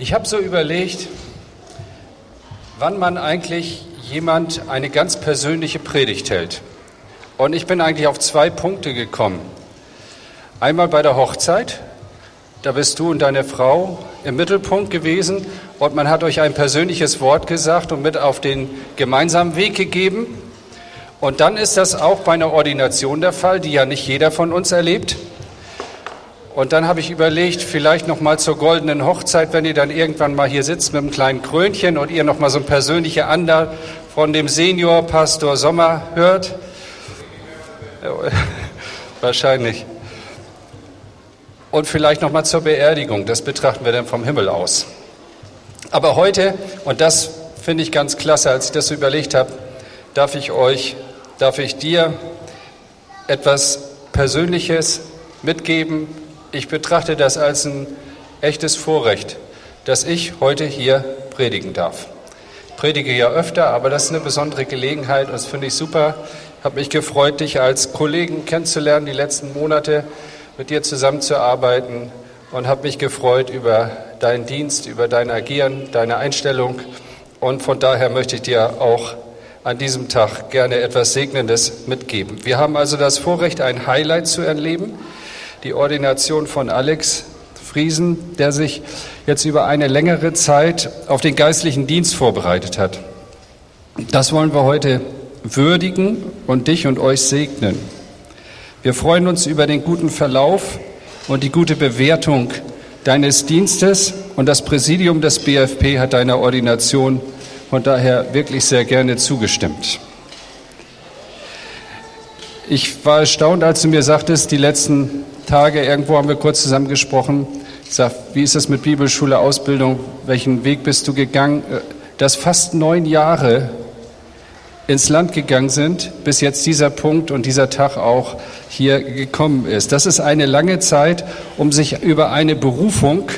Ich habe so überlegt, wann man eigentlich jemand eine ganz persönliche Predigt hält. Und ich bin eigentlich auf zwei Punkte gekommen. Einmal bei der Hochzeit, da bist du und deine Frau im Mittelpunkt gewesen und man hat euch ein persönliches Wort gesagt und mit auf den gemeinsamen Weg gegeben. Und dann ist das auch bei einer Ordination der Fall, die ja nicht jeder von uns erlebt. Und dann habe ich überlegt, vielleicht noch mal zur goldenen Hochzeit, wenn ihr dann irgendwann mal hier sitzt mit einem kleinen Krönchen und ihr noch mal so ein persönliche Ander von dem Senior Pastor Sommer hört. Wahrscheinlich. Und vielleicht noch mal zur Beerdigung. Das betrachten wir dann vom Himmel aus. Aber heute, und das finde ich ganz klasse, als ich das so überlegt habe, darf ich euch, darf ich dir etwas Persönliches mitgeben, ich betrachte das als ein echtes Vorrecht, dass ich heute hier predigen darf. Ich predige ja öfter, aber das ist eine besondere Gelegenheit und das finde ich super. Ich habe mich gefreut, dich als Kollegen kennenzulernen, die letzten Monate mit dir zusammenzuarbeiten und habe mich gefreut über deinen Dienst, über dein Agieren, deine Einstellung und von daher möchte ich dir auch an diesem Tag gerne etwas Segnendes mitgeben. Wir haben also das Vorrecht, ein Highlight zu erleben die Ordination von Alex Friesen, der sich jetzt über eine längere Zeit auf den geistlichen Dienst vorbereitet hat. Das wollen wir heute würdigen und dich und euch segnen. Wir freuen uns über den guten Verlauf und die gute Bewertung deines Dienstes und das Präsidium des BFP hat deiner Ordination von daher wirklich sehr gerne zugestimmt. Ich war erstaunt, als du mir sagtest, die letzten Tage, irgendwo haben wir kurz zusammen gesprochen, sagt, wie ist es mit Bibelschule, Ausbildung, welchen Weg bist du gegangen, äh, dass fast neun Jahre ins Land gegangen sind, bis jetzt dieser Punkt und dieser Tag auch hier gekommen ist. Das ist eine lange Zeit, um sich über eine Berufung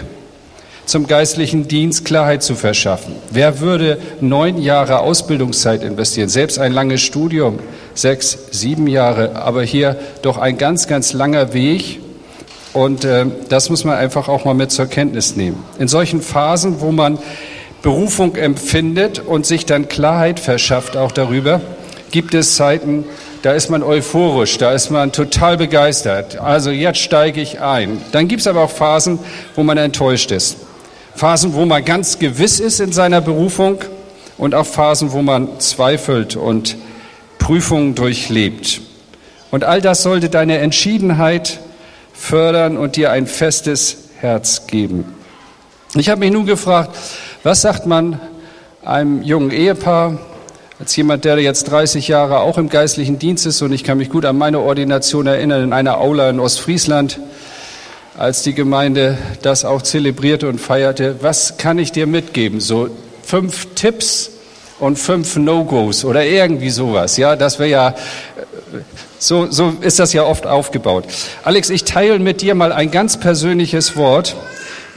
zum geistlichen Dienst Klarheit zu verschaffen. Wer würde neun Jahre Ausbildungszeit investieren? Selbst ein langes Studium, sechs, sieben Jahre, aber hier doch ein ganz, ganz langer Weg. Und äh, das muss man einfach auch mal mit zur Kenntnis nehmen. In solchen Phasen, wo man Berufung empfindet und sich dann Klarheit verschafft auch darüber, gibt es Zeiten, da ist man euphorisch, da ist man total begeistert. Also jetzt steige ich ein. Dann gibt es aber auch Phasen, wo man enttäuscht ist. Phasen, wo man ganz gewiss ist in seiner Berufung und auch Phasen, wo man zweifelt und Prüfungen durchlebt. Und all das sollte deine Entschiedenheit fördern und dir ein festes Herz geben. Ich habe mich nun gefragt, was sagt man einem jungen Ehepaar, als jemand, der jetzt 30 Jahre auch im geistlichen Dienst ist, und ich kann mich gut an meine Ordination erinnern in einer Aula in Ostfriesland, als die Gemeinde das auch zelebrierte und feierte. Was kann ich dir mitgeben? So fünf Tipps und fünf No-Gos oder irgendwie sowas. Ja, das wäre ja, so, so ist das ja oft aufgebaut. Alex, ich teile mit dir mal ein ganz persönliches Wort,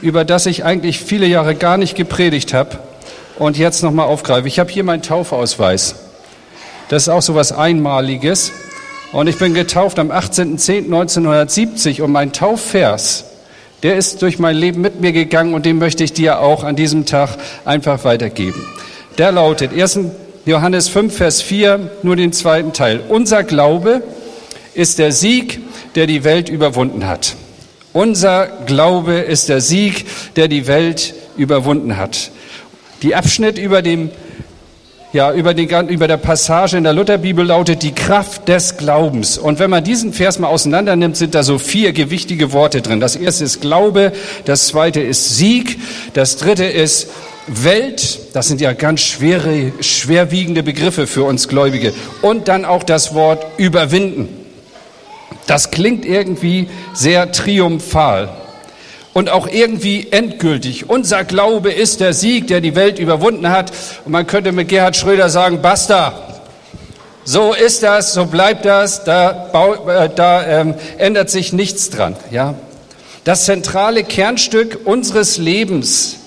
über das ich eigentlich viele Jahre gar nicht gepredigt habe und jetzt nochmal aufgreife. Ich habe hier meinen Taufausweis. Das ist auch so was Einmaliges. Und ich bin getauft am 18.10.1970 und mein Taufvers, der ist durch mein Leben mit mir gegangen und den möchte ich dir auch an diesem Tag einfach weitergeben. Der lautet 1. Johannes 5, Vers 4, nur den zweiten Teil. Unser Glaube ist der Sieg, der die Welt überwunden hat. Unser Glaube ist der Sieg, der die Welt überwunden hat. Die Abschnitt über dem ja, über, den, über der Passage in der Lutherbibel lautet die Kraft des Glaubens. Und wenn man diesen Vers mal auseinander nimmt, sind da so vier gewichtige Worte drin. Das erste ist Glaube, das zweite ist Sieg, das dritte ist Welt, das sind ja ganz schwere, schwerwiegende Begriffe für uns Gläubige. Und dann auch das Wort überwinden. Das klingt irgendwie sehr triumphal und auch irgendwie endgültig. Unser Glaube ist der Sieg, der die Welt überwunden hat. Und man könnte mit Gerhard Schröder sagen, basta. So ist das, so bleibt das, da, äh, da ähm, ändert sich nichts dran. Ja? Das zentrale Kernstück unseres Lebens,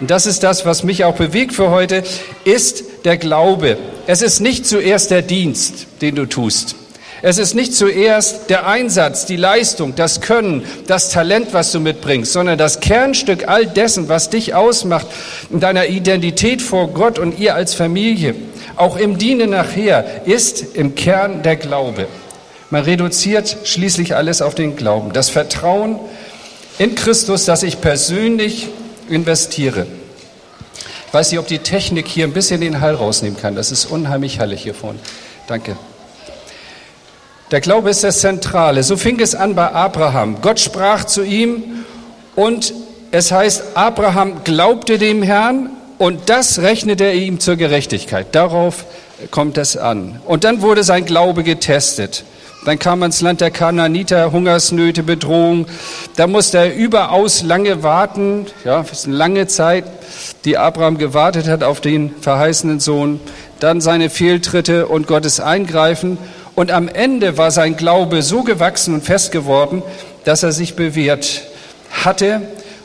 und das ist das, was mich auch bewegt für heute, ist der Glaube. Es ist nicht zuerst der Dienst, den du tust. Es ist nicht zuerst der Einsatz, die Leistung, das Können, das Talent, was du mitbringst, sondern das Kernstück all dessen, was dich ausmacht, in deiner Identität vor Gott und ihr als Familie, auch im Dienen nachher, ist im Kern der Glaube. Man reduziert schließlich alles auf den Glauben, das Vertrauen in Christus, das ich persönlich investiere. Ich weiß nicht, ob die Technik hier ein bisschen den Hall rausnehmen kann. Das ist unheimlich hallig hier vorne. Danke. Der Glaube ist das Zentrale. So fing es an bei Abraham. Gott sprach zu ihm und es heißt, Abraham glaubte dem Herrn und das rechnete er ihm zur Gerechtigkeit. Darauf kommt es an. Und dann wurde sein Glaube getestet. Dann kam man ins Land der Kanaaniter, Hungersnöte, Bedrohung. Da musste er überaus lange warten. Ja, das ist eine lange Zeit, die Abraham gewartet hat auf den verheißenen Sohn. Dann seine Fehltritte und Gottes Eingreifen. Und am Ende war sein Glaube so gewachsen und fest geworden, dass er sich bewährt hatte.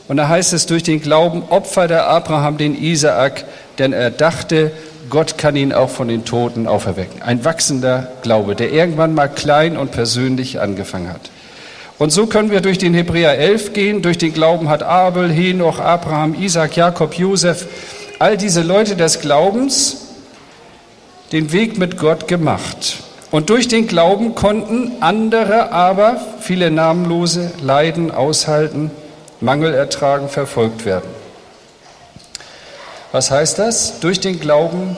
Und da heißt es, durch den Glauben opferte Abraham den Isaak, denn er dachte, Gott kann ihn auch von den Toten auferwecken. Ein wachsender Glaube, der irgendwann mal klein und persönlich angefangen hat. Und so können wir durch den Hebräer 11 gehen. Durch den Glauben hat Abel, Henoch, Abraham, Isaac, Jakob, Josef, all diese Leute des Glaubens den Weg mit Gott gemacht. Und durch den Glauben konnten andere aber, viele Namenlose, leiden, aushalten, Mangel ertragen, verfolgt werden. Was heißt das? Durch den Glauben,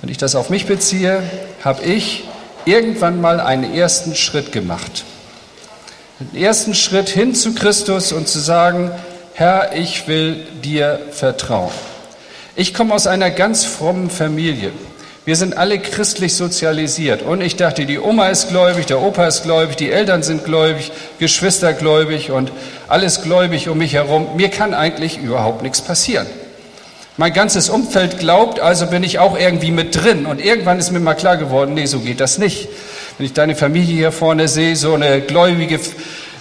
wenn ich das auf mich beziehe, habe ich irgendwann mal einen ersten Schritt gemacht. Den ersten Schritt hin zu Christus und zu sagen, Herr, ich will dir vertrauen. Ich komme aus einer ganz frommen Familie. Wir sind alle christlich sozialisiert. Und ich dachte, die Oma ist gläubig, der Opa ist gläubig, die Eltern sind gläubig, Geschwister gläubig und alles gläubig um mich herum. Mir kann eigentlich überhaupt nichts passieren. Mein ganzes Umfeld glaubt, also bin ich auch irgendwie mit drin. Und irgendwann ist mir mal klar geworden, nee, so geht das nicht. Wenn ich deine Familie hier vorne sehe, so eine gläubige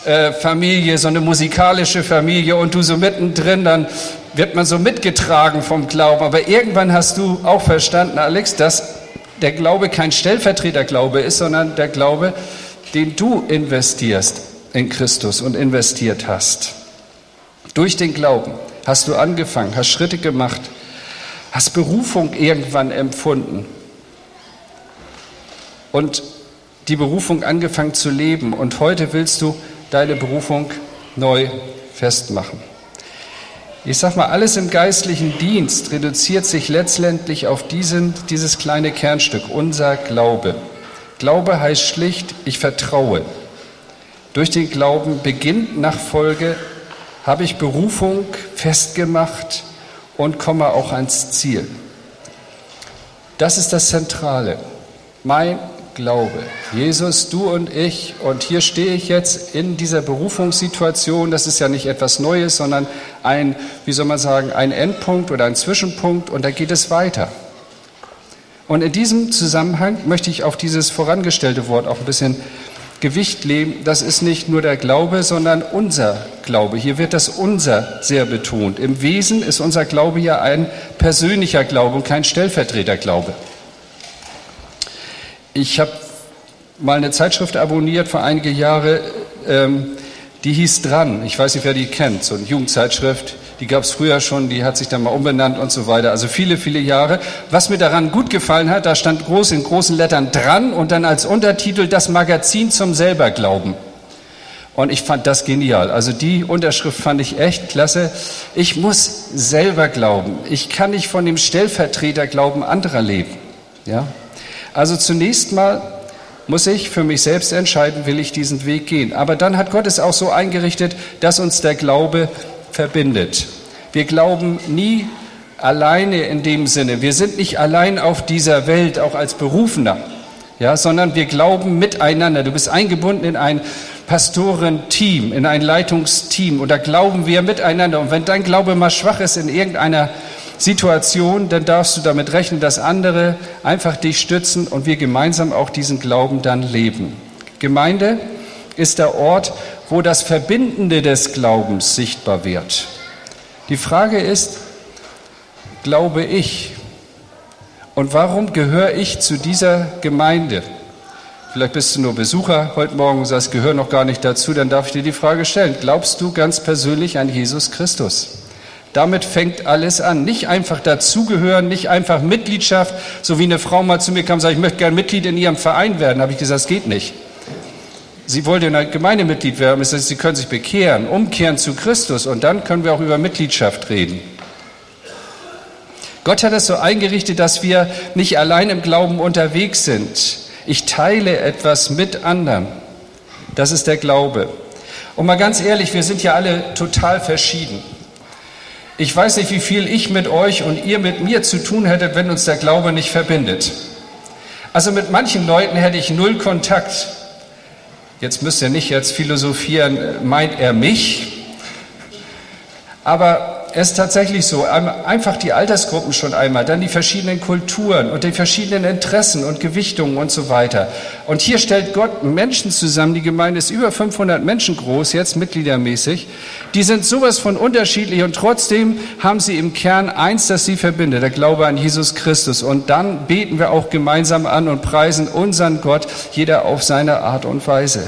äh, Familie, so eine musikalische Familie und du so mittendrin, dann wird man so mitgetragen vom Glauben. Aber irgendwann hast du auch verstanden, Alex, dass der Glaube kein Stellvertreterglaube ist, sondern der Glaube, den du investierst in Christus und investiert hast. Durch den Glauben hast du angefangen, hast Schritte gemacht, hast Berufung irgendwann empfunden und die Berufung angefangen zu leben. Und heute willst du deine Berufung neu festmachen. Ich sag mal, alles im geistlichen Dienst reduziert sich letztendlich auf diesen, dieses kleine Kernstück, unser Glaube. Glaube heißt schlicht, ich vertraue. Durch den Glauben beginnt Nachfolge, habe ich Berufung festgemacht und komme auch ans Ziel. Das ist das Zentrale. Mein Glaube. Jesus, du und ich, und hier stehe ich jetzt in dieser Berufungssituation. Das ist ja nicht etwas Neues, sondern ein, wie soll man sagen, ein Endpunkt oder ein Zwischenpunkt und da geht es weiter. Und in diesem Zusammenhang möchte ich auf dieses vorangestellte Wort auch ein bisschen Gewicht legen. Das ist nicht nur der Glaube, sondern unser Glaube. Hier wird das unser sehr betont. Im Wesen ist unser Glaube ja ein persönlicher Glaube und kein Stellvertreterglaube. Ich habe mal eine Zeitschrift abonniert vor einige Jahre, ähm, die hieß Dran. Ich weiß nicht, wer die kennt, so eine Jugendzeitschrift. Die gab es früher schon, die hat sich dann mal umbenannt und so weiter. Also viele, viele Jahre. Was mir daran gut gefallen hat, da stand groß in großen Lettern dran und dann als Untertitel das Magazin zum Selberglauben. Und ich fand das genial. Also die Unterschrift fand ich echt klasse. Ich muss selber glauben. Ich kann nicht von dem Stellvertreterglauben anderer leben. Ja? Also zunächst mal muss ich für mich selbst entscheiden, will ich diesen Weg gehen. Aber dann hat Gott es auch so eingerichtet, dass uns der Glaube verbindet. Wir glauben nie alleine in dem Sinne. Wir sind nicht allein auf dieser Welt, auch als Berufener, ja, sondern wir glauben miteinander. Du bist eingebunden in ein Pastorenteam, in ein Leitungsteam und da glauben wir miteinander. Und wenn dein Glaube mal schwach ist in irgendeiner Situation, dann darfst du damit rechnen, dass andere einfach dich stützen und wir gemeinsam auch diesen Glauben dann leben. Gemeinde ist der Ort, wo das Verbindende des Glaubens sichtbar wird. Die Frage ist, glaube ich? Und warum gehöre ich zu dieser Gemeinde? Vielleicht bist du nur Besucher heute Morgen und sagst, gehör noch gar nicht dazu, dann darf ich dir die Frage stellen. Glaubst du ganz persönlich an Jesus Christus? Damit fängt alles an. Nicht einfach dazugehören, nicht einfach Mitgliedschaft, so wie eine Frau mal zu mir kam und sagte, ich möchte gerne Mitglied in ihrem Verein werden. Da habe ich gesagt, es geht nicht. Sie wollte ein Gemeindemitglied werden, das heißt, Sie können sich bekehren, umkehren zu Christus und dann können wir auch über Mitgliedschaft reden. Gott hat es so eingerichtet, dass wir nicht allein im Glauben unterwegs sind. Ich teile etwas mit anderen. Das ist der Glaube. Und mal ganz ehrlich, wir sind ja alle total verschieden. Ich weiß nicht, wie viel ich mit euch und ihr mit mir zu tun hättet, wenn uns der Glaube nicht verbindet. Also mit manchen Leuten hätte ich null Kontakt. Jetzt müsst ihr nicht jetzt philosophieren, meint er mich? Aber es ist tatsächlich so, einfach die Altersgruppen schon einmal, dann die verschiedenen Kulturen und die verschiedenen Interessen und Gewichtungen und so weiter. Und hier stellt Gott Menschen zusammen, die Gemeinde ist über 500 Menschen groß, jetzt mitgliedermäßig. Die sind sowas von unterschiedlich und trotzdem haben sie im Kern eins, das sie verbindet, der Glaube an Jesus Christus. Und dann beten wir auch gemeinsam an und preisen unseren Gott, jeder auf seine Art und Weise.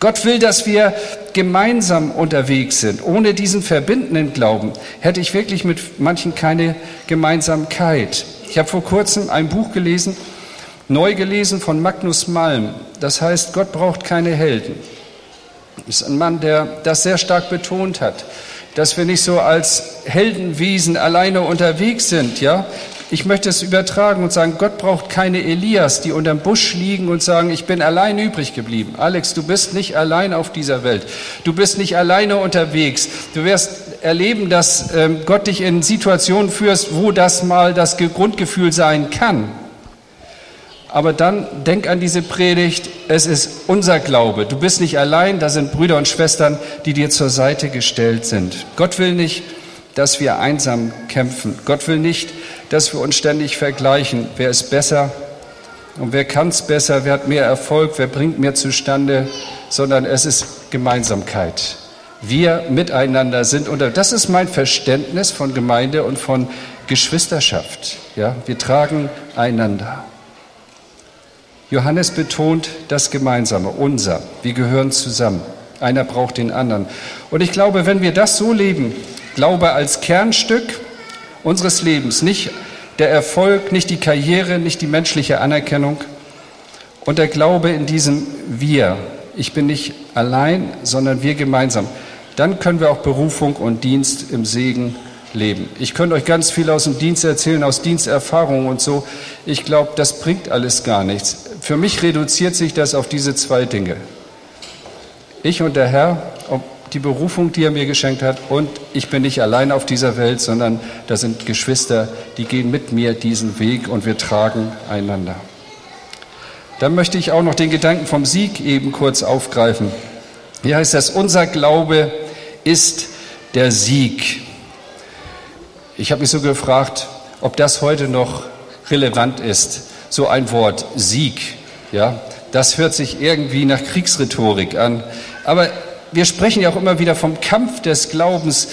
Gott will, dass wir gemeinsam unterwegs sind. Ohne diesen verbindenden Glauben hätte ich wirklich mit manchen keine Gemeinsamkeit. Ich habe vor kurzem ein Buch gelesen, neu gelesen von Magnus Malm. Das heißt, Gott braucht keine Helden. Das ist ein Mann, der das sehr stark betont hat, dass wir nicht so als Heldenwesen alleine unterwegs sind, ja, ich möchte es übertragen und sagen, Gott braucht keine Elias, die unterm Busch liegen und sagen, ich bin allein übrig geblieben. Alex, du bist nicht allein auf dieser Welt. Du bist nicht alleine unterwegs. Du wirst erleben, dass ähm, Gott dich in Situationen führst, wo das mal das Grundgefühl sein kann. Aber dann denk an diese Predigt, es ist unser Glaube. Du bist nicht allein, da sind Brüder und Schwestern, die dir zur Seite gestellt sind. Gott will nicht, dass wir einsam kämpfen. Gott will nicht, dass wir uns ständig vergleichen. Wer ist besser und wer kann es besser? Wer hat mehr Erfolg? Wer bringt mehr zustande? Sondern es ist Gemeinsamkeit. Wir miteinander sind unter. Das ist mein Verständnis von Gemeinde und von Geschwisterschaft. Ja, wir tragen einander. Johannes betont das Gemeinsame, unser. Wir gehören zusammen. Einer braucht den anderen. Und ich glaube, wenn wir das so leben, Glaube als Kernstück unseres Lebens, nicht der Erfolg, nicht die Karriere, nicht die menschliche Anerkennung und der Glaube in diesem Wir. Ich bin nicht allein, sondern wir gemeinsam. Dann können wir auch Berufung und Dienst im Segen leben. Ich könnte euch ganz viel aus dem Dienst erzählen, aus Diensterfahrungen und so. Ich glaube, das bringt alles gar nichts. Für mich reduziert sich das auf diese zwei Dinge. Ich und der Herr, die Berufung, die er mir geschenkt hat. Und ich bin nicht allein auf dieser Welt, sondern da sind Geschwister, die gehen mit mir diesen Weg und wir tragen einander. Dann möchte ich auch noch den Gedanken vom Sieg eben kurz aufgreifen. Hier heißt das, unser Glaube ist der Sieg. Ich habe mich so gefragt, ob das heute noch relevant ist, so ein Wort Sieg. Ja, das hört sich irgendwie nach Kriegsrhetorik an. Aber wir sprechen ja auch immer wieder vom Kampf des Glaubens.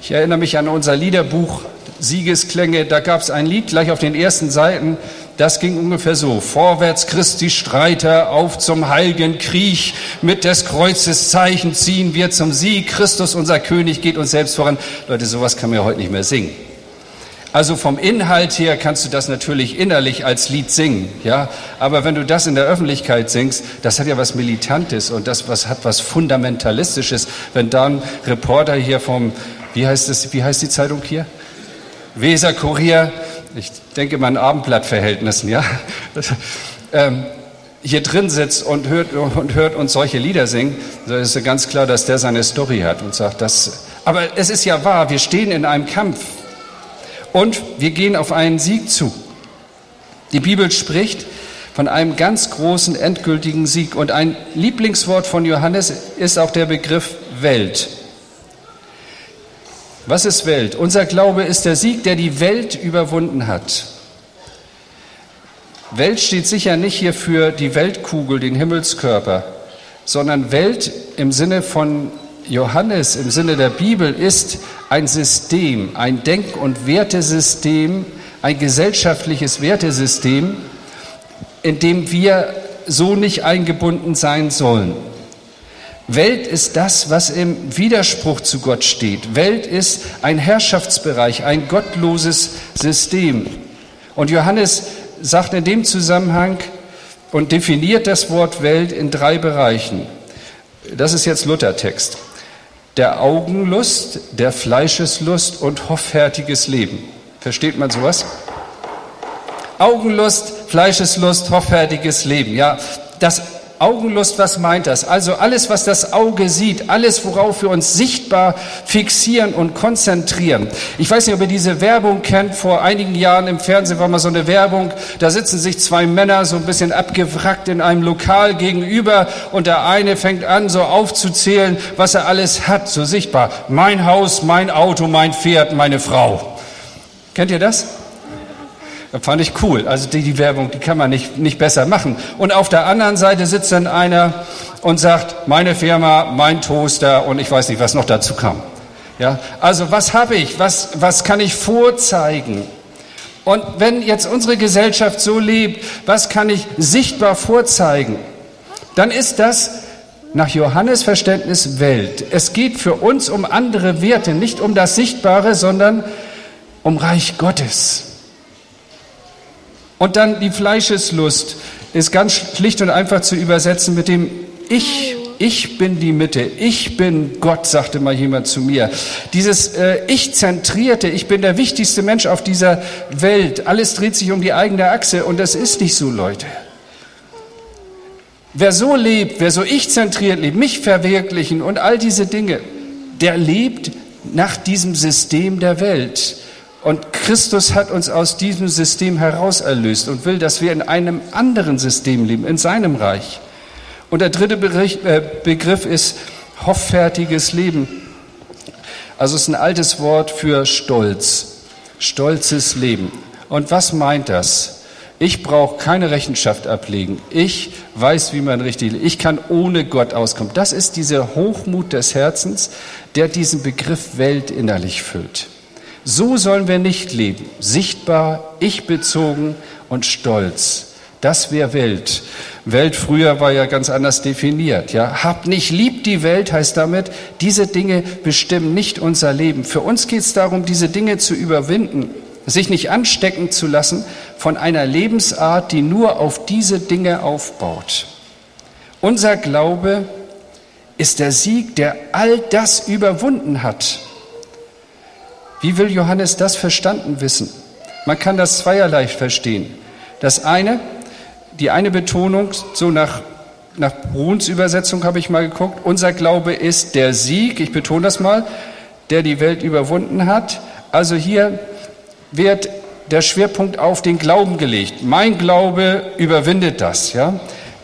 Ich erinnere mich an unser Liederbuch Siegesklänge. Da gab es ein Lied gleich auf den ersten Seiten. Das ging ungefähr so. Vorwärts Christi Streiter, auf zum heiligen Krieg. Mit des Kreuzes Zeichen ziehen wir zum Sieg. Christus, unser König, geht uns selbst voran. Leute, sowas kann man ja heute nicht mehr singen. Also vom Inhalt her kannst du das natürlich innerlich als Lied singen, ja. Aber wenn du das in der Öffentlichkeit singst, das hat ja was Militantes und das was hat was Fundamentalistisches. Wenn dann Reporter hier vom, wie heißt es, wie heißt die Zeitung hier? Weser Kurier, ich denke mal in Abendblattverhältnissen, ja. ähm, hier drin sitzt und hört, und hört uns solche Lieder singen, so ist es ganz klar, dass der seine Story hat und sagt, das, aber es ist ja wahr, wir stehen in einem Kampf. Und wir gehen auf einen Sieg zu. Die Bibel spricht von einem ganz großen endgültigen Sieg. Und ein Lieblingswort von Johannes ist auch der Begriff Welt. Was ist Welt? Unser Glaube ist der Sieg, der die Welt überwunden hat. Welt steht sicher nicht hier für die Weltkugel, den Himmelskörper, sondern Welt im Sinne von Johannes im Sinne der Bibel ist ein System, ein Denk- und Wertesystem, ein gesellschaftliches Wertesystem, in dem wir so nicht eingebunden sein sollen. Welt ist das, was im Widerspruch zu Gott steht. Welt ist ein Herrschaftsbereich, ein gottloses System. Und Johannes sagt in dem Zusammenhang und definiert das Wort Welt in drei Bereichen. Das ist jetzt Luthertext. Der Augenlust, der Fleischeslust und hoffärtiges Leben. Versteht man sowas? Augenlust, Fleischeslust, hoffärtiges Leben. Ja, das Augenlust, was meint das? Also alles, was das Auge sieht, alles, worauf wir uns sichtbar fixieren und konzentrieren. Ich weiß nicht, ob ihr diese Werbung kennt. Vor einigen Jahren im Fernsehen war mal so eine Werbung. Da sitzen sich zwei Männer so ein bisschen abgewrackt in einem Lokal gegenüber und der eine fängt an, so aufzuzählen, was er alles hat, so sichtbar. Mein Haus, mein Auto, mein Pferd, meine Frau. Kennt ihr das? Das fand ich cool. Also die, die Werbung, die kann man nicht, nicht besser machen. Und auf der anderen Seite sitzt dann einer und sagt, meine Firma, mein Toaster und ich weiß nicht, was noch dazu kam. Ja, also was habe ich? Was, was kann ich vorzeigen? Und wenn jetzt unsere Gesellschaft so lebt, was kann ich sichtbar vorzeigen? Dann ist das nach Johannes Verständnis Welt. Es geht für uns um andere Werte, nicht um das Sichtbare, sondern um Reich Gottes. Und dann die Fleischeslust ist ganz schlicht und einfach zu übersetzen mit dem Ich. Ich bin die Mitte. Ich bin Gott, sagte mal jemand zu mir. Dieses äh, Ich-zentrierte, ich bin der wichtigste Mensch auf dieser Welt. Alles dreht sich um die eigene Achse und das ist nicht so, Leute. Wer so lebt, wer so ich-zentriert lebt, mich verwirklichen und all diese Dinge, der lebt nach diesem System der Welt. Und Christus hat uns aus diesem System heraus erlöst und will, dass wir in einem anderen System leben, in seinem Reich. Und der dritte äh, Begriff ist hoffärtiges Leben. Also es ist ein altes Wort für Stolz, stolzes Leben. Und was meint das? Ich brauche keine Rechenschaft ablegen. Ich weiß, wie man richtig lebt. Ich kann ohne Gott auskommen. Das ist dieser Hochmut des Herzens, der diesen Begriff Welt innerlich füllt. So sollen wir nicht leben. Sichtbar, ich-bezogen und stolz. Das wäre Welt. Welt früher war ja ganz anders definiert. Ja, habt nicht lieb die Welt heißt damit, diese Dinge bestimmen nicht unser Leben. Für uns geht es darum, diese Dinge zu überwinden, sich nicht anstecken zu lassen von einer Lebensart, die nur auf diese Dinge aufbaut. Unser Glaube ist der Sieg, der all das überwunden hat. Wie will Johannes das verstanden wissen? Man kann das zweierlei verstehen. Das eine, die eine Betonung, so nach, nach Bruns Übersetzung habe ich mal geguckt, unser Glaube ist der Sieg, ich betone das mal, der die Welt überwunden hat. Also hier wird der Schwerpunkt auf den Glauben gelegt. Mein Glaube überwindet das, ja.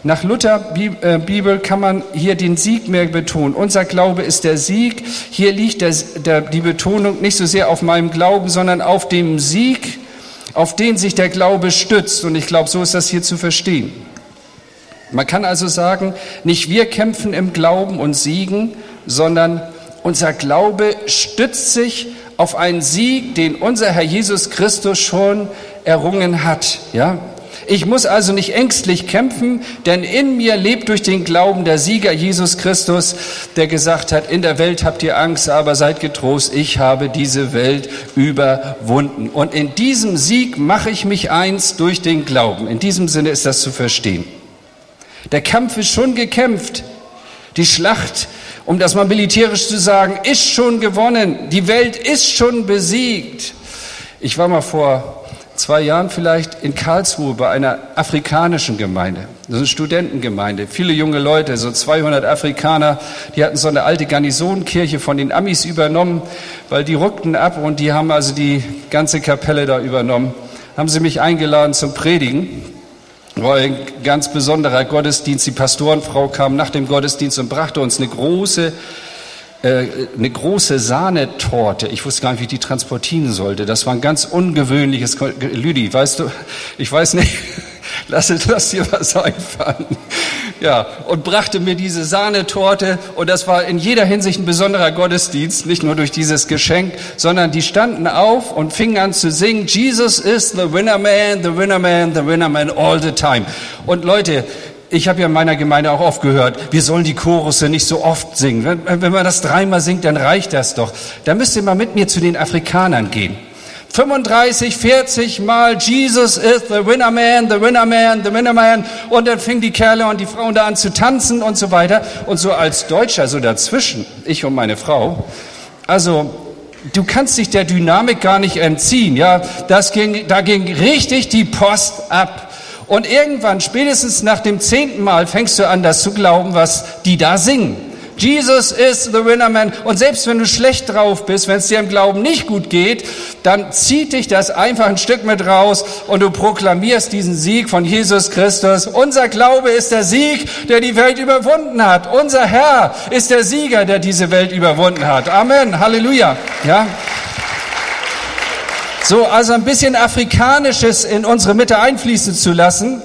Nach Luther äh, Bibel kann man hier den Sieg mehr betonen. Unser Glaube ist der Sieg. Hier liegt der, der, die Betonung nicht so sehr auf meinem Glauben, sondern auf dem Sieg, auf den sich der Glaube stützt. Und ich glaube, so ist das hier zu verstehen. Man kann also sagen, nicht wir kämpfen im Glauben und siegen, sondern unser Glaube stützt sich auf einen Sieg, den unser Herr Jesus Christus schon errungen hat. Ja, ich muss also nicht ängstlich kämpfen, denn in mir lebt durch den Glauben der Sieger Jesus Christus, der gesagt hat, in der Welt habt ihr Angst, aber seid getrost, ich habe diese Welt überwunden. Und in diesem Sieg mache ich mich eins durch den Glauben. In diesem Sinne ist das zu verstehen. Der Kampf ist schon gekämpft. Die Schlacht, um das mal militärisch zu sagen, ist schon gewonnen. Die Welt ist schon besiegt. Ich war mal vor zwei Jahren vielleicht in Karlsruhe bei einer afrikanischen Gemeinde. Das ist eine Studentengemeinde. Viele junge Leute, so 200 Afrikaner, die hatten so eine alte Garnisonkirche von den Amis übernommen, weil die rückten ab und die haben also die ganze Kapelle da übernommen. Haben sie mich eingeladen zum Predigen. War ein ganz besonderer Gottesdienst. Die Pastorenfrau kam nach dem Gottesdienst und brachte uns eine große eine große Sahnetorte. Ich wusste gar nicht, wie ich die transportieren sollte. Das war ein ganz ungewöhnliches. Lüdi, weißt du, ich weiß nicht, lass, lass dir was einfallen. Ja, und brachte mir diese Sahnetorte und das war in jeder Hinsicht ein besonderer Gottesdienst, nicht nur durch dieses Geschenk, sondern die standen auf und fingen an zu singen, Jesus is the winner man, the winner man, the winner man all the time. Und Leute, ich habe ja in meiner Gemeinde auch oft gehört, wir sollen die Chorusse nicht so oft singen. Wenn, wenn man das dreimal singt, dann reicht das doch. Da müsst ihr mal mit mir zu den Afrikanern gehen. 35, 40 Mal Jesus is the winner man, the winner man, the winner man. Und dann fingen die Kerle und die Frauen da an zu tanzen und so weiter. Und so als Deutscher, so dazwischen, ich und meine Frau. Also, du kannst dich der Dynamik gar nicht entziehen, ja. Das ging, da ging richtig die Post ab. Und irgendwann, spätestens nach dem zehnten Mal, fängst du an, das zu glauben, was die da singen. Jesus is the winner man. Und selbst wenn du schlecht drauf bist, wenn es dir im Glauben nicht gut geht, dann zieht dich das einfach ein Stück mit raus und du proklamierst diesen Sieg von Jesus Christus. Unser Glaube ist der Sieg, der die Welt überwunden hat. Unser Herr ist der Sieger, der diese Welt überwunden hat. Amen. Halleluja. Ja. So, also ein bisschen Afrikanisches in unsere Mitte einfließen zu lassen.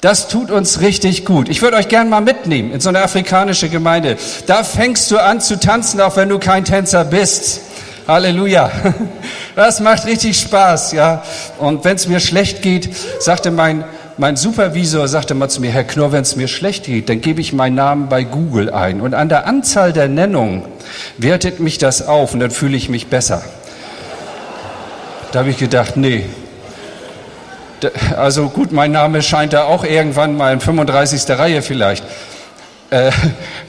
Das tut uns richtig gut. Ich würde euch gern mal mitnehmen in so eine afrikanische Gemeinde. Da fängst du an zu tanzen, auch wenn du kein Tänzer bist. Halleluja. Das macht richtig Spaß, ja. Und wenn es mir schlecht geht, sagte mein, mein Supervisor, sagte mal zu mir, Herr Knorr, wenn es mir schlecht geht, dann gebe ich meinen Namen bei Google ein. Und an der Anzahl der Nennungen wertet mich das auf und dann fühle ich mich besser. Da habe ich gedacht, nee, also gut, mein Name scheint da auch irgendwann mal in 35. Reihe vielleicht. Äh,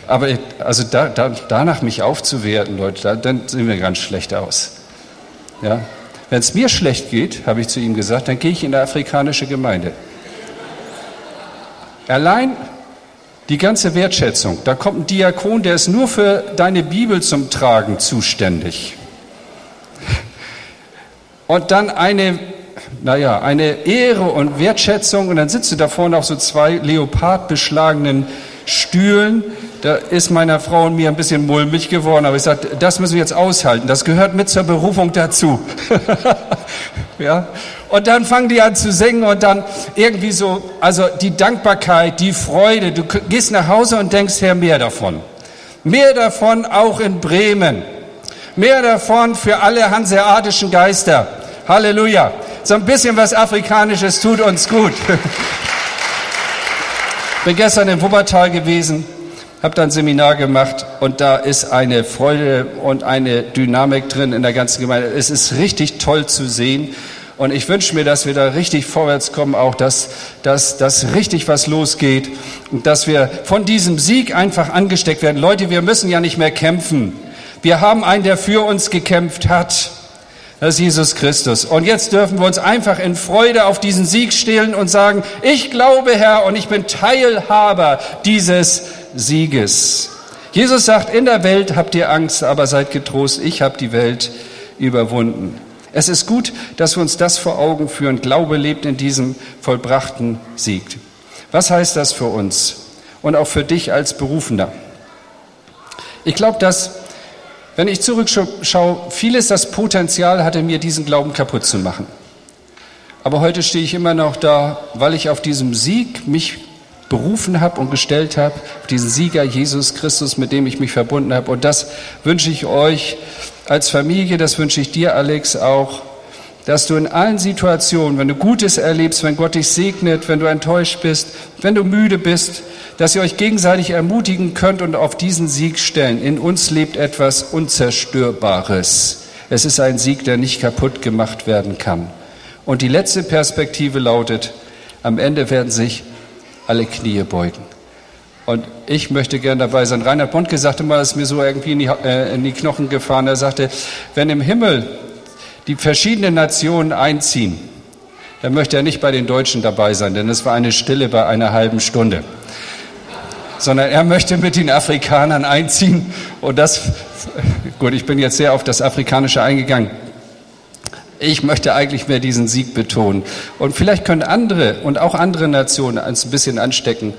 aber also da, da, danach mich aufzuwerten, Leute, da, dann sehen wir ganz schlecht aus. Ja? Wenn es mir schlecht geht, habe ich zu ihm gesagt, dann gehe ich in eine afrikanische Gemeinde. Allein die ganze Wertschätzung. Da kommt ein Diakon, der ist nur für deine Bibel zum Tragen zuständig. Und dann eine naja, eine Ehre und Wertschätzung. Und dann sitzt du da vorne auf so zwei leopardbeschlagenen Stühlen. Da ist meiner Frau und mir ein bisschen mulmig geworden, aber ich sagte, das müssen wir jetzt aushalten. Das gehört mit zur Berufung dazu. ja. Und dann fangen die an zu singen und dann irgendwie so, also die Dankbarkeit, die Freude. Du gehst nach Hause und denkst, Herr, mehr davon. Mehr davon auch in Bremen. Mehr davon für alle hanseatischen Geister. Halleluja. So ein bisschen was Afrikanisches tut uns gut. Bin gestern in Wuppertal gewesen, habe da ein Seminar gemacht und da ist eine Freude und eine Dynamik drin in der ganzen Gemeinde. Es ist richtig toll zu sehen. Und ich wünsche mir, dass wir da richtig vorwärts kommen, auch dass, dass, dass richtig was losgeht und dass wir von diesem Sieg einfach angesteckt werden. Leute, wir müssen ja nicht mehr kämpfen. Wir haben einen, der für uns gekämpft hat. Das ist Jesus Christus. Und jetzt dürfen wir uns einfach in Freude auf diesen Sieg stehlen und sagen, ich glaube, Herr, und ich bin Teilhaber dieses Sieges. Jesus sagt, in der Welt habt ihr Angst, aber seid getrost, ich habe die Welt überwunden. Es ist gut, dass wir uns das vor Augen führen. Glaube lebt in diesem vollbrachten Sieg. Was heißt das für uns und auch für dich als Berufener? Ich glaube, dass wenn ich zurückschaue, vieles das Potenzial hatte, mir diesen Glauben kaputt zu machen. Aber heute stehe ich immer noch da, weil ich auf diesem Sieg mich berufen habe und gestellt habe, auf diesen Sieger Jesus Christus, mit dem ich mich verbunden habe. Und das wünsche ich euch als Familie, das wünsche ich dir, Alex, auch, dass du in allen Situationen, wenn du Gutes erlebst, wenn Gott dich segnet, wenn du enttäuscht bist, wenn du müde bist, dass ihr euch gegenseitig ermutigen könnt und auf diesen Sieg stellen. In uns lebt etwas Unzerstörbares. Es ist ein Sieg, der nicht kaputt gemacht werden kann. Und die letzte Perspektive lautet, am Ende werden sich alle Knie beugen. Und ich möchte gern dabei sein. Reinhard Bondke sagte mal, das ist mir so irgendwie in die, äh, in die Knochen gefahren. Er sagte, wenn im Himmel die verschiedenen Nationen einziehen, dann möchte er nicht bei den Deutschen dabei sein, denn es war eine Stille bei einer halben Stunde sondern er möchte mit den Afrikanern einziehen. Und das, gut, ich bin jetzt sehr auf das Afrikanische eingegangen. Ich möchte eigentlich mehr diesen Sieg betonen. Und vielleicht können andere und auch andere Nationen uns ein bisschen anstecken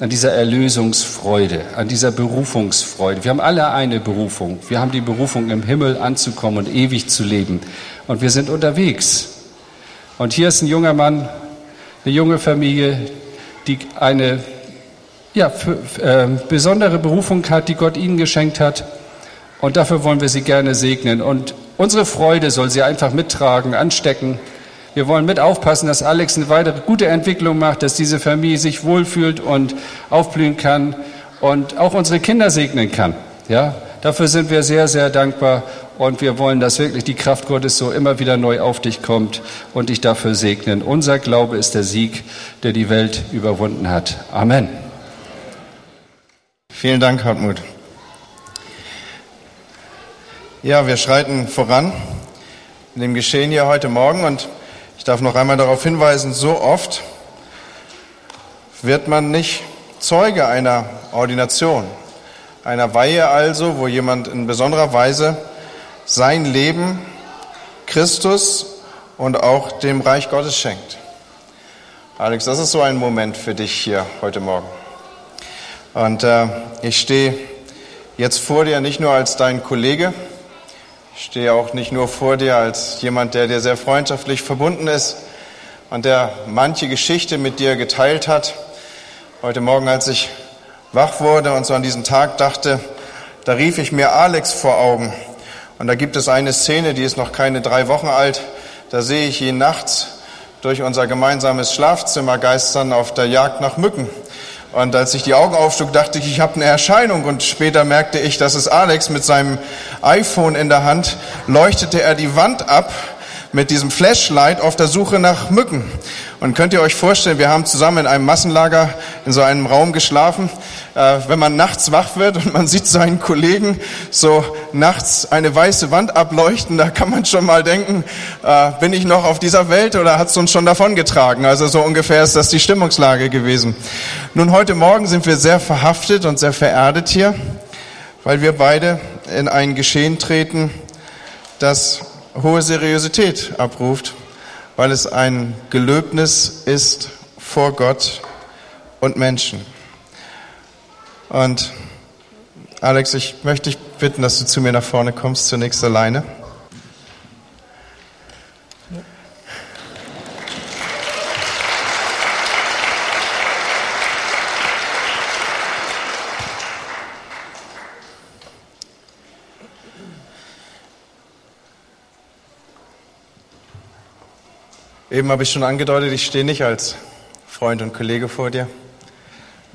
an dieser Erlösungsfreude, an dieser Berufungsfreude. Wir haben alle eine Berufung. Wir haben die Berufung, im Himmel anzukommen und ewig zu leben. Und wir sind unterwegs. Und hier ist ein junger Mann, eine junge Familie, die eine ja, für, äh, besondere Berufung hat, die Gott ihnen geschenkt hat. Und dafür wollen wir sie gerne segnen. Und unsere Freude soll sie einfach mittragen, anstecken. Wir wollen mit aufpassen, dass Alex eine weitere gute Entwicklung macht, dass diese Familie sich wohlfühlt und aufblühen kann und auch unsere Kinder segnen kann. Ja, dafür sind wir sehr, sehr dankbar und wir wollen, dass wirklich die Kraft Gottes so immer wieder neu auf dich kommt und dich dafür segnen. Unser Glaube ist der Sieg, der die Welt überwunden hat. Amen. Vielen Dank, Hartmut. Ja, wir schreiten voran in dem Geschehen hier heute Morgen und ich darf noch einmal darauf hinweisen, so oft wird man nicht Zeuge einer Ordination, einer Weihe also, wo jemand in besonderer Weise sein Leben Christus und auch dem Reich Gottes schenkt. Alex, das ist so ein Moment für dich hier heute Morgen. Und äh, ich stehe jetzt vor dir nicht nur als dein Kollege, ich stehe auch nicht nur vor dir als jemand, der dir sehr freundschaftlich verbunden ist und der manche Geschichte mit dir geteilt hat. Heute Morgen, als ich wach wurde und so an diesen Tag dachte, da rief ich mir Alex vor Augen. Und da gibt es eine Szene, die ist noch keine drei Wochen alt. Da sehe ich ihn nachts durch unser gemeinsames Schlafzimmer geistern auf der Jagd nach Mücken. Und als ich die Augen aufschlug, dachte ich, ich habe eine Erscheinung. Und später merkte ich, dass es Alex mit seinem iPhone in der Hand leuchtete er die Wand ab mit diesem Flashlight auf der Suche nach Mücken. Und könnt ihr euch vorstellen, wir haben zusammen in einem Massenlager in so einem Raum geschlafen. Äh, wenn man nachts wach wird und man sieht seinen Kollegen so nachts eine weiße Wand ableuchten, da kann man schon mal denken, äh, bin ich noch auf dieser Welt oder hat es uns schon davongetragen? Also so ungefähr ist das die Stimmungslage gewesen. Nun, heute Morgen sind wir sehr verhaftet und sehr vererdet hier, weil wir beide in ein Geschehen treten, das hohe Seriosität abruft, weil es ein Gelöbnis ist vor Gott und Menschen. Und Alex, ich möchte dich bitten, dass du zu mir nach vorne kommst, zunächst alleine. Eben habe ich schon angedeutet, ich stehe nicht als Freund und Kollege vor dir,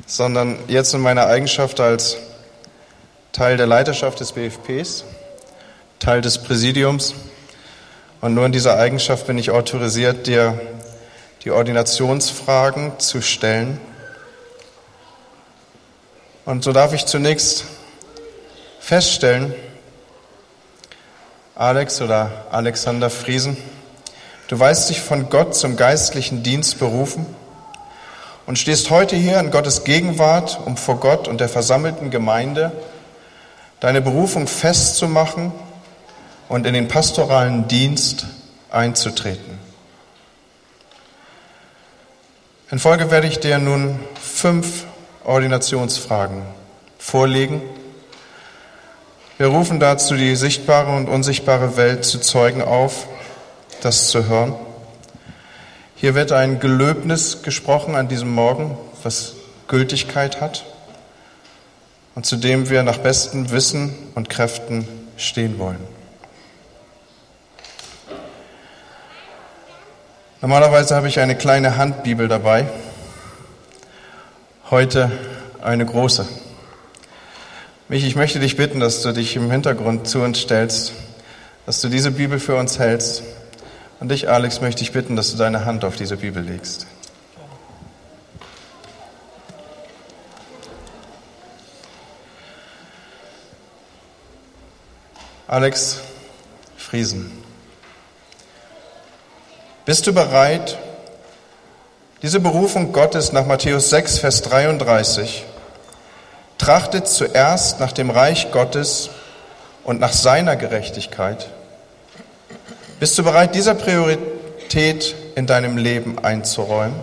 sondern jetzt in meiner Eigenschaft als Teil der Leiterschaft des BFPs, Teil des Präsidiums. Und nur in dieser Eigenschaft bin ich autorisiert, dir die Ordinationsfragen zu stellen. Und so darf ich zunächst feststellen, Alex oder Alexander Friesen, Du weißt dich von Gott zum geistlichen Dienst berufen und stehst heute hier in Gottes Gegenwart, um vor Gott und der versammelten Gemeinde deine Berufung festzumachen und in den pastoralen Dienst einzutreten. In Folge werde ich dir nun fünf Ordinationsfragen vorlegen. Wir rufen dazu die sichtbare und unsichtbare Welt zu Zeugen auf das zu hören. Hier wird ein Gelöbnis gesprochen an diesem Morgen, was Gültigkeit hat und zu dem wir nach bestem Wissen und Kräften stehen wollen. Normalerweise habe ich eine kleine Handbibel dabei, heute eine große. Mich, ich möchte dich bitten, dass du dich im Hintergrund zu uns stellst, dass du diese Bibel für uns hältst und dich, Alex, möchte ich bitten, dass du deine Hand auf diese Bibel legst. Alex Friesen, bist du bereit, diese Berufung Gottes nach Matthäus 6, Vers 33, trachtet zuerst nach dem Reich Gottes und nach seiner Gerechtigkeit, bist du bereit, dieser Priorität in deinem Leben einzuräumen?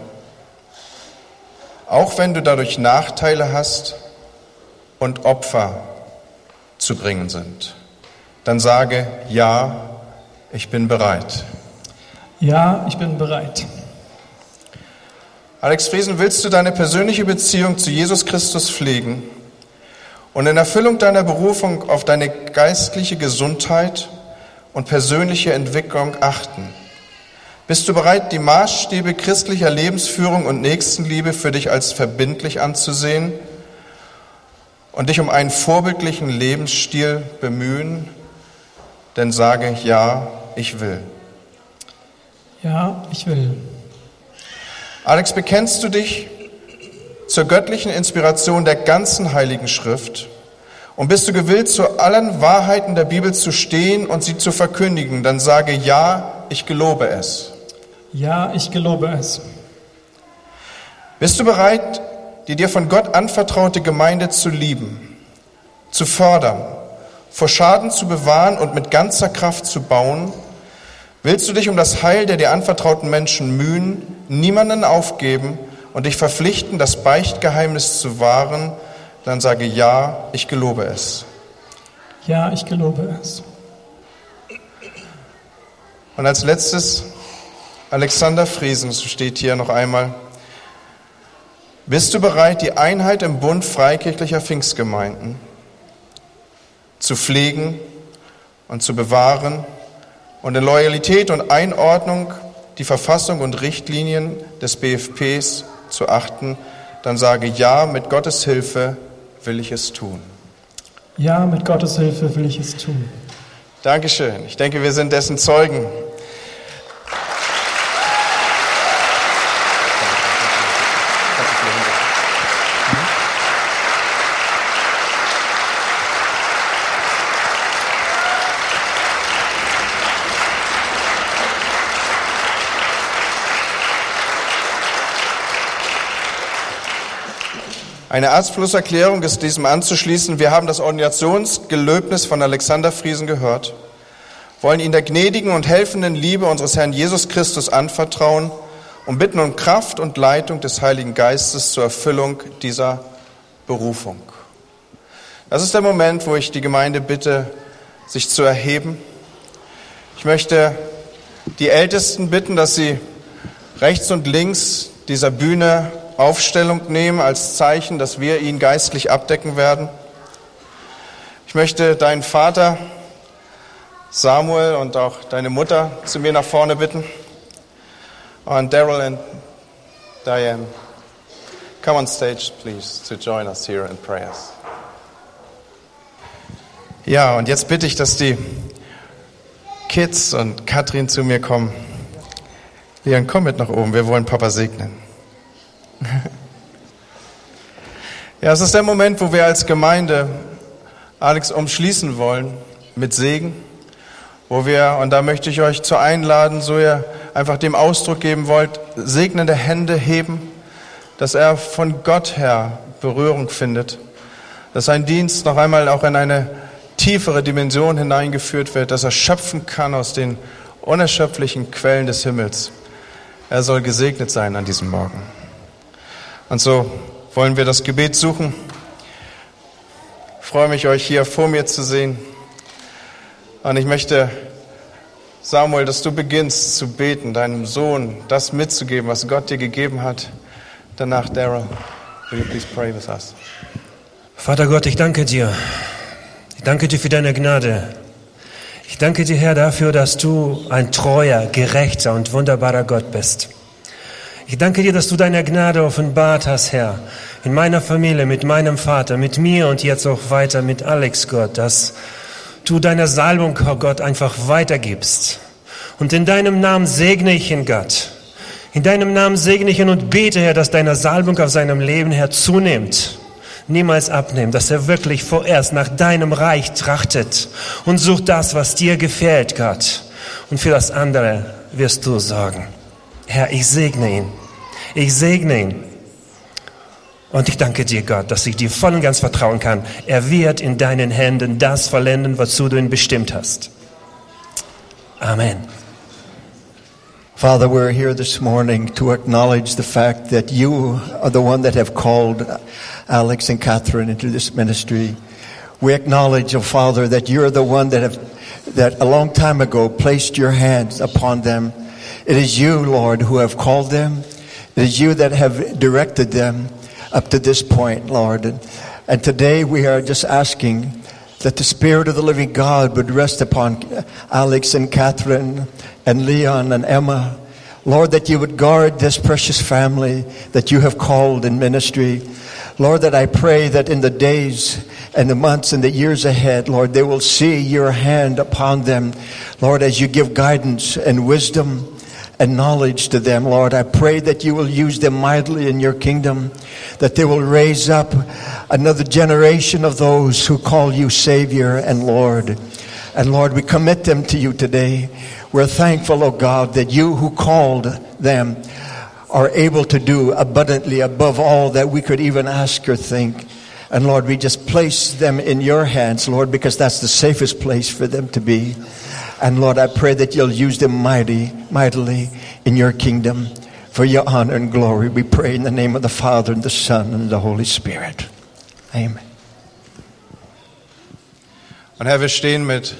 Auch wenn du dadurch Nachteile hast und Opfer zu bringen sind. Dann sage, ja, ich bin bereit. Ja, ich bin bereit. Alex Friesen, willst du deine persönliche Beziehung zu Jesus Christus pflegen und in Erfüllung deiner Berufung auf deine geistliche Gesundheit und persönliche Entwicklung achten, Bist du bereit, die Maßstäbe christlicher Lebensführung und Nächstenliebe für dich als verbindlich anzusehen und dich um einen vorbildlichen Lebensstil bemühen? Denn sage ja, ich will. Ja, ich will. Alex, bekennst du dich zur göttlichen Inspiration der ganzen Heiligen Schrift? Und bist du gewillt, zu allen Wahrheiten der Bibel zu stehen und sie zu verkündigen, dann sage ja, ich gelobe es. Ja, ich gelobe es. Bist du bereit, die dir von Gott anvertraute Gemeinde zu lieben, zu fördern, vor Schaden zu bewahren und mit ganzer Kraft zu bauen? Willst du dich um das Heil der dir anvertrauten Menschen mühen, niemanden aufgeben und dich verpflichten, das Beichtgeheimnis zu wahren, dann sage ja, ich gelobe es. Ja, ich gelobe es. Und als letztes Alexander Friesen steht hier noch einmal. Bist du bereit, die Einheit im Bund freikirchlicher Pfingstgemeinden zu pflegen und zu bewahren und in Loyalität und Einordnung die Verfassung und Richtlinien des BFPs zu achten, dann sage ja, mit Gottes Hilfe will ich es tun. Ja, mit Gottes Hilfe will ich es tun. Dankeschön. Ich denke, wir sind dessen Zeugen. Eine Erzflusserklärung ist diesem anzuschließen. Wir haben das Ordinationsgelöbnis von Alexander Friesen gehört, wollen ihn der gnädigen und helfenden Liebe unseres Herrn Jesus Christus anvertrauen und bitten um Kraft und Leitung des Heiligen Geistes zur Erfüllung dieser Berufung. Das ist der Moment, wo ich die Gemeinde bitte, sich zu erheben. Ich möchte die Ältesten bitten, dass sie rechts und links dieser Bühne Aufstellung nehmen als Zeichen, dass wir ihn geistlich abdecken werden. Ich möchte deinen Vater Samuel und auch deine Mutter zu mir nach vorne bitten. Und Daryl und Diane, come on stage, please, to join us here in prayers. Ja, und jetzt bitte ich, dass die Kids und Katrin zu mir kommen. Leon, komm mit nach oben, wir wollen Papa segnen. Ja, es ist der Moment, wo wir als Gemeinde Alex umschließen wollen mit Segen, wo wir, und da möchte ich euch zu einladen, so ihr einfach dem Ausdruck geben wollt, segnende Hände heben, dass er von Gott her Berührung findet, dass sein Dienst noch einmal auch in eine tiefere Dimension hineingeführt wird, dass er schöpfen kann aus den unerschöpflichen Quellen des Himmels. Er soll gesegnet sein an diesem Morgen. Und so wollen wir das Gebet suchen. Ich freue mich, euch hier vor mir zu sehen. Und ich möchte, Samuel, dass du beginnst zu beten, deinem Sohn das mitzugeben, was Gott dir gegeben hat. Danach, Daryl, will you please pray with us? Vater Gott, ich danke dir. Ich danke dir für deine Gnade. Ich danke dir, Herr, dafür, dass du ein treuer, gerechter und wunderbarer Gott bist. Ich danke dir, dass du deine Gnade offenbart hast, Herr, in meiner Familie, mit meinem Vater, mit mir und jetzt auch weiter mit Alex, Gott, dass du deine Salbung, oh Gott, einfach weitergibst. Und in deinem Namen segne ich ihn, Gott. In deinem Namen segne ich ihn und bete, Herr, dass deine Salbung auf seinem Leben, Herr, zunimmt. Niemals abnimmt, dass er wirklich vorerst nach deinem Reich trachtet und sucht das, was dir gefällt, Gott. Und für das andere wirst du sorgen. Herr, ich segne ihn. Ich segne ihn. Und ich danke dir, Gott, dass ich dir voll und ganz vertrauen kann. Er wird in deinen Händen das vollenden, wozu du ihn bestimmt hast. Amen. Father, we're here this morning to acknowledge the fact that you are the one that have called Alex and Catherine into this ministry. We acknowledge, oh Father, that you're the one that have, that a long time ago placed your hands upon them. It is you, Lord, who have called them. It is you that have directed them up to this point, Lord. And, and today we are just asking that the Spirit of the living God would rest upon Alex and Catherine and Leon and Emma. Lord, that you would guard this precious family that you have called in ministry. Lord, that I pray that in the days and the months and the years ahead, Lord, they will see your hand upon them. Lord, as you give guidance and wisdom and knowledge to them, Lord, I pray that you will use them mightily in your kingdom, that they will raise up another generation of those who call you Savior and Lord. And Lord, we commit them to you today. We're thankful, oh God, that you who called them are able to do abundantly above all that we could even ask or think. And Lord, we just place them in your hands, Lord, because that's the safest place for them to be. And Lord, I pray that you'll use them mighty, mightily in your kingdom for your honor and glory. We pray in the name of the Father and the Son and the Holy Spirit. Amen. Und Herr, wir stehen mit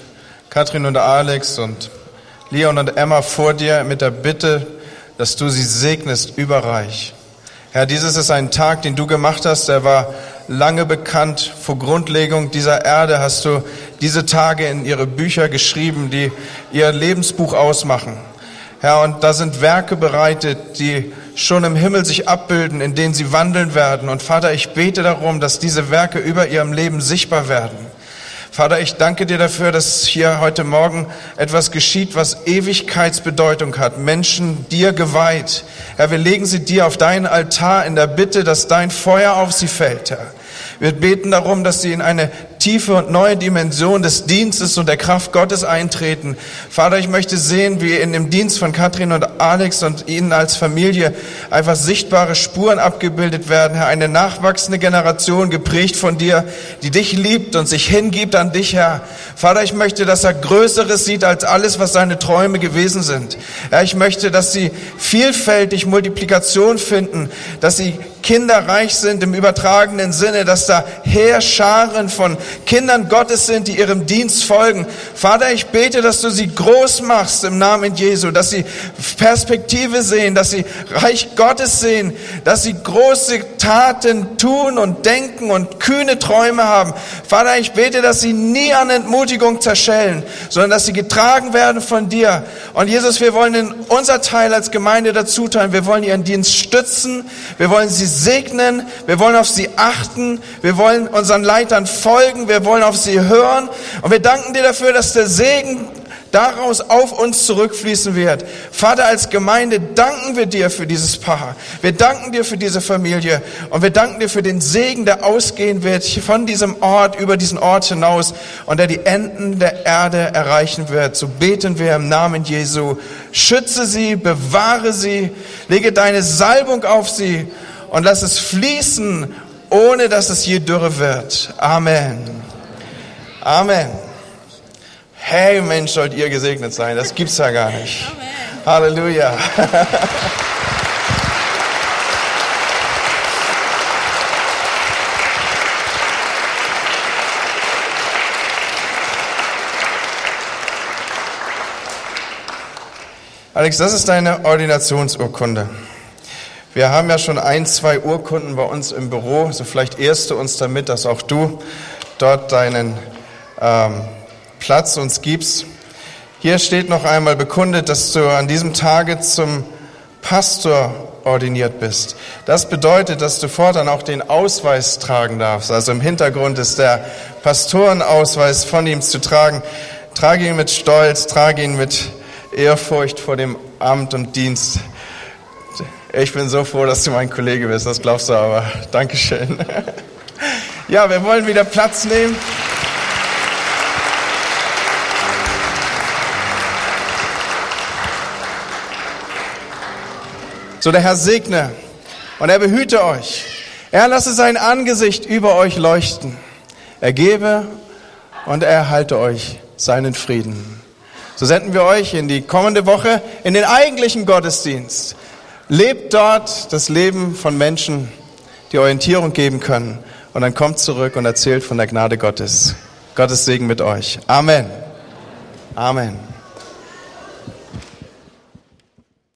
Katrin und Alex und Leon und Emma vor dir mit der Bitte, dass du sie segnest überreich. Herr, dieses ist ein Tag, den du gemacht hast, der war lange bekannt. Vor Grundlegung dieser Erde hast du diese Tage in ihre Bücher geschrieben, die ihr Lebensbuch ausmachen. Herr, und da sind Werke bereitet, die schon im Himmel sich abbilden, in denen sie wandeln werden. Und Vater, ich bete darum, dass diese Werke über ihrem Leben sichtbar werden. Vater, ich danke dir dafür, dass hier heute Morgen etwas geschieht, was Ewigkeitsbedeutung hat. Menschen dir geweiht. Herr, wir legen sie dir auf deinen Altar in der Bitte, dass dein Feuer auf sie fällt, Herr. Wir beten darum, dass sie in eine tiefe und neue Dimension des Dienstes und der Kraft Gottes eintreten. Vater, ich möchte sehen, wie in dem Dienst von Katrin und Alex und Ihnen als Familie einfach sichtbare Spuren abgebildet werden. Herr, eine nachwachsende Generation geprägt von dir, die dich liebt und sich hingibt an dich, Herr. Vater, ich möchte, dass er Größeres sieht als alles, was seine Träume gewesen sind. Herr, ich möchte, dass sie vielfältig Multiplikation finden, dass sie kinderreich sind im übertragenen Sinne, dass da Heerscharen von Kindern Gottes sind, die ihrem Dienst folgen. Vater, ich bete, dass du sie groß machst im Namen Jesu, dass sie Perspektive sehen, dass sie Reich Gottes sehen, dass sie große Taten tun und denken und kühne Träume haben. Vater, ich bete, dass sie nie an Entmutigung zerschellen, sondern dass sie getragen werden von dir. Und Jesus, wir wollen in unser Teil als Gemeinde dazu teilen. Wir wollen ihren Dienst stützen. Wir wollen sie segnen. Wir wollen auf sie achten. Wir wollen unseren Leitern folgen. Wir wollen auf sie hören. Und wir danken dir dafür, dass der Segen daraus auf uns zurückfließen wird. Vater, als Gemeinde danken wir dir für dieses Paar. Wir danken dir für diese Familie und wir danken dir für den Segen, der ausgehen wird von diesem Ort über diesen Ort hinaus und der die Enden der Erde erreichen wird. So beten wir im Namen Jesu. Schütze sie, bewahre sie, lege deine Salbung auf sie und lass es fließen, ohne dass es je dürre wird. Amen. Amen. Hey Mensch, sollt ihr gesegnet sein. Das gibt's ja gar nicht. Halleluja. Alex, das ist deine Ordinationsurkunde. Wir haben ja schon ein, zwei Urkunden bei uns im Büro. So vielleicht ehrst du uns damit, dass auch du dort deinen ähm, Platz uns gibst. Hier steht noch einmal bekundet, dass du an diesem Tage zum Pastor ordiniert bist. Das bedeutet, dass du fortan auch den Ausweis tragen darfst. Also im Hintergrund ist der Pastorenausweis von ihm zu tragen. Trage ihn mit Stolz, trage ihn mit Ehrfurcht vor dem Amt und Dienst. Ich bin so froh, dass du mein Kollege bist, das glaubst du aber. Dankeschön. Ja, wir wollen wieder Platz nehmen. So der Herr segne und er behüte euch. Er lasse sein Angesicht über euch leuchten. Er gebe und er erhalte euch seinen Frieden. So senden wir euch in die kommende Woche in den eigentlichen Gottesdienst. Lebt dort das Leben von Menschen, die Orientierung geben können. Und dann kommt zurück und erzählt von der Gnade Gottes. Gottes Segen mit euch. Amen. Amen.